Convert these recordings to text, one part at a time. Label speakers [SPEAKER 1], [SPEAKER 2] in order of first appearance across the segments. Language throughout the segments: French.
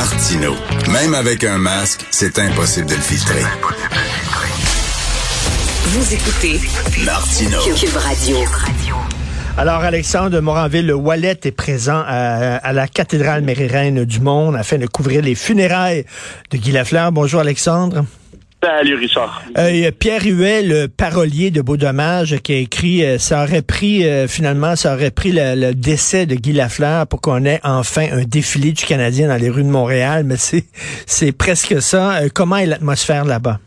[SPEAKER 1] Martino. Même avec un masque, c'est impossible de le filtrer.
[SPEAKER 2] Vous écoutez
[SPEAKER 1] Martino.
[SPEAKER 2] Cube Radio.
[SPEAKER 3] Alors, Alexandre Moranville, le Wallet est présent à, à la cathédrale Mérireine du Monde afin de couvrir les funérailles de Guy Lafleur. Bonjour, Alexandre. Euh, Pierre Huet, le parolier de Beau Dommage, qui a écrit euh, ça aurait pris euh, finalement ça aurait pris le, décès de Guy Lafleur pour qu'on ait enfin un défilé du Canadien dans les rues de Montréal, mais c'est presque ça. Comment est l'atmosphère là-bas?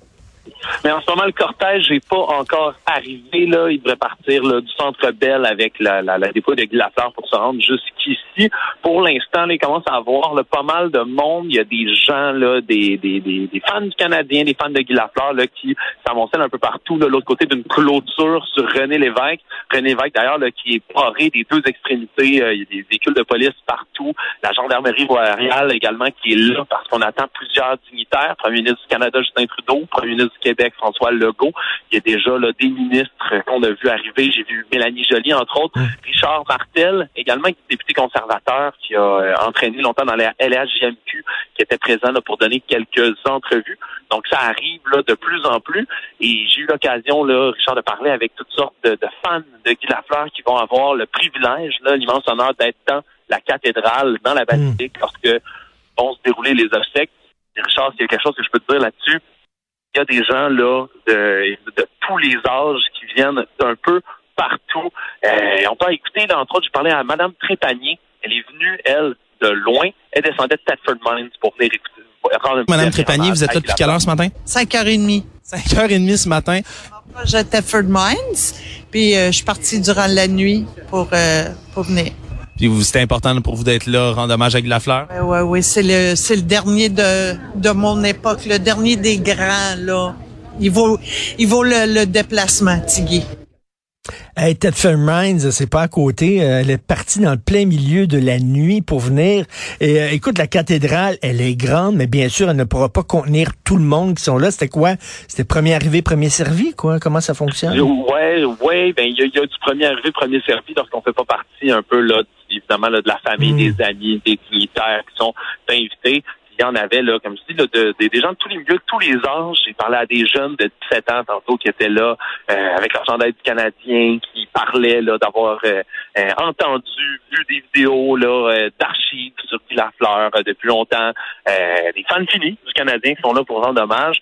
[SPEAKER 4] Mais en ce moment, le cortège n'est pas encore arrivé. Là. Il devrait partir là, du centre Bell avec la, la, la dépôt de Lafleur pour se rendre jusqu'ici. Pour l'instant, il commence à avoir là, pas mal de monde. Il y a des gens, là, des, des, des, des fans du Canadien, des fans de Guy Lafleur là, qui s'amoncellent un peu partout de l'autre côté d'une clôture sur René Lévesque. René Lévesque, d'ailleurs, qui est paré des deux extrémités. Euh, il y a des véhicules de police partout. La gendarmerie royale également qui est là parce qu'on attend plusieurs dignitaires. Premier ministre du Canada, Justin Trudeau. Premier ministre du Québec, François Legault. Il y a déjà là, des ministres qu'on a vu arriver. J'ai vu Mélanie Joly, entre autres. Richard Martel, également député conservateur qui a euh, entraîné longtemps dans la LHJMQ, qui était présent là, pour donner quelques entrevues. Donc, ça arrive là, de plus en plus. Et j'ai eu l'occasion, là, Richard, de parler avec toutes sortes de, de fans de Guy Lafleur qui vont avoir le privilège, l'immense honneur d'être dans la cathédrale, dans la basilique, lorsque vont se dérouler les obsèques. Richard, s'il y a quelque chose que je peux te dire là-dessus, il y a des gens là de, de tous les âges qui viennent d'un peu partout. Euh, on peut écouter, là, entre autres, je parlais à Madame Trépanier. Elle est venue, elle, de loin. Elle descendait de Thetford Mines pour venir écouter.
[SPEAKER 5] Madame Trépanier, vous êtes là depuis quelle heure ce matin?
[SPEAKER 6] 5h30.
[SPEAKER 5] 5h30 ce matin.
[SPEAKER 6] J'étais Ford Mines, puis euh, je suis partie durant la nuit pour, euh, pour venir.
[SPEAKER 5] Puis vous, c'était important pour vous d'être là, rendre hommage à Guy Lafleur?
[SPEAKER 6] Ouais, ouais, ouais, c'est le, c'est le dernier de, de mon époque, le dernier des grands, là. Il vaut, il vaut le, le déplacement, Tigui.
[SPEAKER 3] Hey, Mines, c'est pas à côté. Euh, Elle est partie dans le plein milieu de la nuit pour venir. Et euh, écoute, la cathédrale, elle est grande, mais bien sûr, elle ne pourra pas contenir tout le monde qui sont là. C'était quoi? C'était premier arrivé, premier servi, quoi? Comment ça fonctionne?
[SPEAKER 4] Ouais, ouais, ben il y, a- il y a du premier arrivé, premier servi lorsqu'on fait pas partie un peu là, évidemment là, de la famille,
[SPEAKER 3] Mm.
[SPEAKER 4] des amis, des dignitaires qui sont invités. Il y en avait là, comme je dis, là, de- de- des gens de tous les milieux, de tous les âges. J'ai parlé à des jeunes de 17 ans tantôt qui étaient là euh, avec leur chandail du Canadien, qui parlaient là d'avoir euh, euh, entendu, vu des vidéos là euh, d'archives sur Guy Lafleur euh, depuis longtemps. Euh, des fans finis du Canadien qui sont là pour rendre hommage.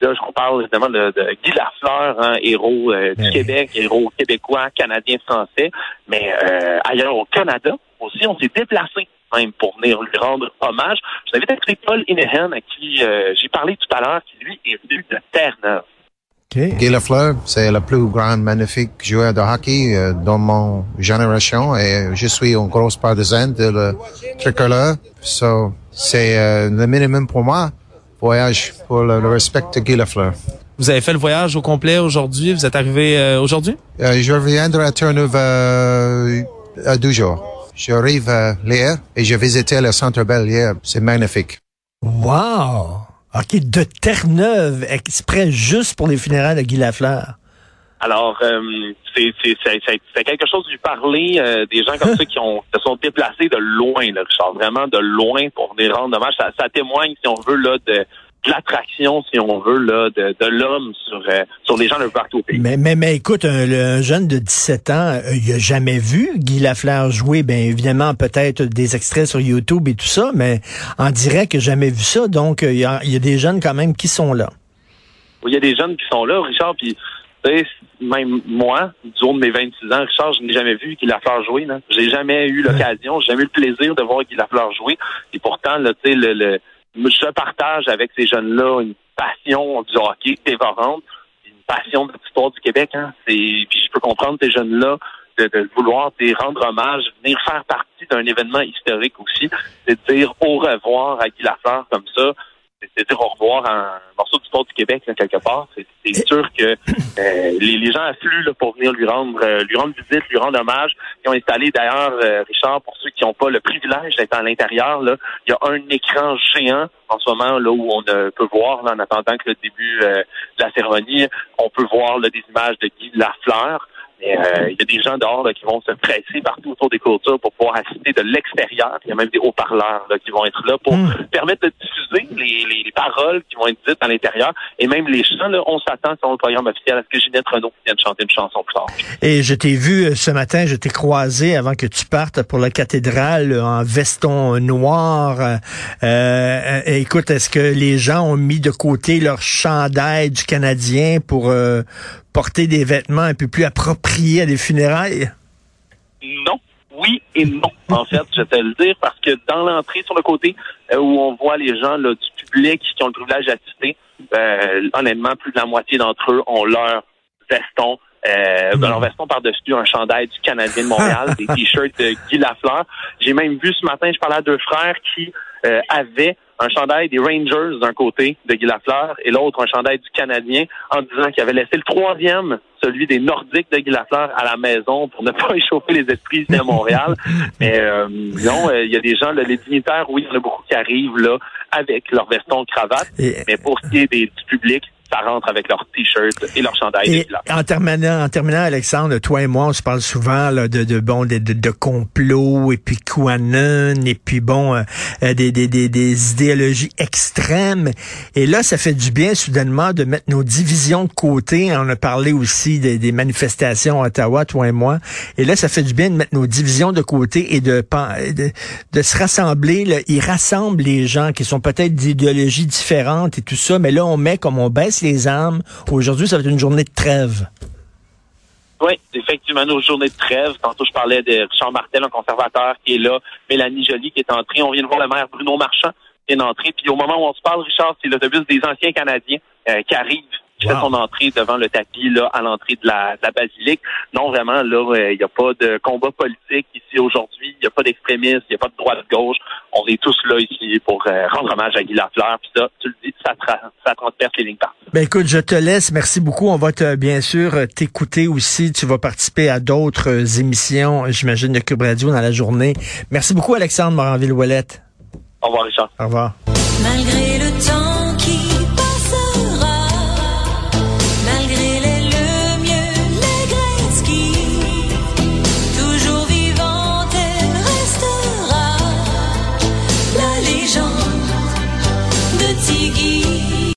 [SPEAKER 4] Là, je parle évidemment de, de Guy Lafleur, hein, héros euh, du. Québec, héros québécois, canadien, français. Mais euh, ailleurs au Canada aussi, on s'est déplacé même pour venir lui rendre hommage. Je vous invite à écouter Paul Inehan, à qui euh, j'ai parlé tout à l'heure, qui lui est venu de Terre-Neuve.
[SPEAKER 3] OK.
[SPEAKER 7] Guy Lafleur, c'est le plus grand, magnifique joueur de hockey euh, dans mon génération et je suis un gros partisan de le tricolore. So, c'est euh, le minimum pour moi, voyage pour le, le respect de Guy Lafleur.
[SPEAKER 5] Vous avez fait le voyage au complet aujourd'hui? Vous êtes arrivé euh, aujourd'hui?
[SPEAKER 7] Euh, je reviendrai à Terre-Neuve euh, à deux jours. J'arrive euh, hier et j'ai visité le Centre Bell hier. C'est magnifique.
[SPEAKER 3] Wow! OK, de Terre-Neuve, exprès juste pour les funérailles de Guy Lafleur.
[SPEAKER 4] Alors, euh, c'est quelque chose de lui parler euh, des gens comme ça qui ont se sont déplacés de loin, là, Richard, vraiment de loin pour venir rendre hommage. Ça, ça témoigne, si on veut, là, de, de l'attraction, si on veut, là, de, de l'homme sur, euh, sur les gens de partout au pays.
[SPEAKER 3] Mais, mais, mais écoute, un, le- un jeune de 17 ans, euh, il a jamais vu Guy Lafleur jouer. Bien évidemment, peut-être des extraits sur YouTube et tout ça, mais en direct, il jamais vu ça. Donc, euh, il y, a, il y a des jeunes quand même qui sont là.
[SPEAKER 4] Il y a des jeunes qui sont là, Richard, puis sais, même moi, du haut de mes 26 ans, Richard, je n'ai jamais vu Guy Lafleur jouer. J'ai jamais eu l'occasion, j'ai jamais eu le plaisir de voir Guy Lafleur jouer. Et pourtant, là, tu sais, le, le, je partage avec ces jeunes-là une passion du hockey dévorante, une passion de l'histoire du Québec. Hein. Puis je peux comprendre ces jeunes-là de, de vouloir rendre hommage, venir faire partie d'un événement historique aussi, de dire au revoir à Guy Lafleur comme ça, c'est dire au revoir à un morceau d'histoire du Québec là, quelque part. C'est sûr que euh, les, les gens affluent là, pour venir lui rendre euh, lui rendre visite, lui rendre hommage. Ils ont installé d'ailleurs, euh, Richard, pour ceux qui n'ont pas le privilège d'être à l'intérieur, là, il y a un écran géant en ce moment là où on euh, peut voir, là, en attendant que le début euh, de la cérémonie, on peut voir là, des images de Guy Lafleur. Euh, il y a des gens dehors là, qui vont se presser partout autour des clôtures pour pouvoir assister de l'extérieur. Il y a même des haut-parleurs là, qui vont être là pour
[SPEAKER 3] Hmm.
[SPEAKER 4] permettre de diffuser les, les, les paroles qui vont être dites à l'intérieur. Et même les chants, là, on s'attend sur le programme officiel à ce que Ginette Renault vienne chanter une chanson plus tard.
[SPEAKER 3] Et je t'ai vu euh, ce matin, je t'ai croisé avant que tu partes pour la cathédrale euh, en veston noir. Euh, écoute, est-ce que les gens ont mis de côté leur chandail du Canadien pour euh, porter des vêtements un peu plus appropriés à des funérailles?
[SPEAKER 4] Non. Oui et non. En fait, je vais te le dire parce que dans l'entrée sur le côté euh, où on voit les gens là, du public qui ont le privilège d'assister, euh, honnêtement, plus de la moitié d'entre eux ont leur veston. Euh, ben, leur veston par-dessus un chandail du Canadien de Montréal, des t-shirts de Guy Lafleur. J'ai même vu ce matin, je parlais à deux frères qui euh, avaient un chandail des Rangers d'un côté de Guy Lafleur et l'autre un chandail du Canadien en disant qu'il avait laissé le troisième, celui des Nordiques de Guy Lafleur, à la maison pour ne pas échauffer les esprits ici à Montréal. Mais euh, non, euh, il y a des gens, là, les dignitaires, oui, il y en a beaucoup qui arrivent là avec leur veston cravate,
[SPEAKER 3] Et-
[SPEAKER 4] mais pour ce qui est des, du public, ça rentre avec leur t-shirt et leur chandail
[SPEAKER 3] Et en terminant, en terminant, Alexandre, toi et moi, on se parle souvent là, de, de bon de, de, de complot et puis QAnon et puis bon euh, euh, des, des, des, des idéologies extrêmes. Et là, ça fait du bien soudainement de mettre nos divisions de côté. On a parlé aussi des, des manifestations à Ottawa, toi et moi. Et là, ça fait du bien de mettre nos divisions de côté et de de, de se rassembler. Là. Ils rassemblent les gens qui sont peut-être d'idéologies différentes et tout ça, mais là, on met comme on baisse les armes. Aujourd'hui, ça va être une journée de trêve.
[SPEAKER 4] Oui, effectivement, nos journées de trêve. Tantôt, je parlais de Richard Martel, un conservateur qui est là, Mélanie Joly qui est entrée. On vient de voir le maire Bruno Marchand qui est entré. Puis au moment où on se parle, Richard, c'est l'autobus des anciens Canadiens euh, qui arrive, qui fait
[SPEAKER 3] Wow.
[SPEAKER 4] son entrée devant le tapis là à l'entrée de la, de la basilique. Non, vraiment, là, euh, il n'y a pas de combat politique ici aujourd'hui. Il n'y a pas d'extrémistes, il n'y a pas de droite-gauche. On est tous là ici pour euh, rendre hommage à Guy Lafleur. Puis ça, tu le dis, ça, tra- ça transperce les lignes parties.
[SPEAKER 3] Ben écoute, je te laisse. Merci beaucoup. On va te, bien sûr euh, t'écouter aussi. Tu vas participer à d'autres euh, émissions, j'imagine, de Cube Radio dans la journée. Merci beaucoup, Alexandre Moranville-Ouellette.
[SPEAKER 4] Au revoir, Richard.
[SPEAKER 3] Au revoir.
[SPEAKER 8] Malgré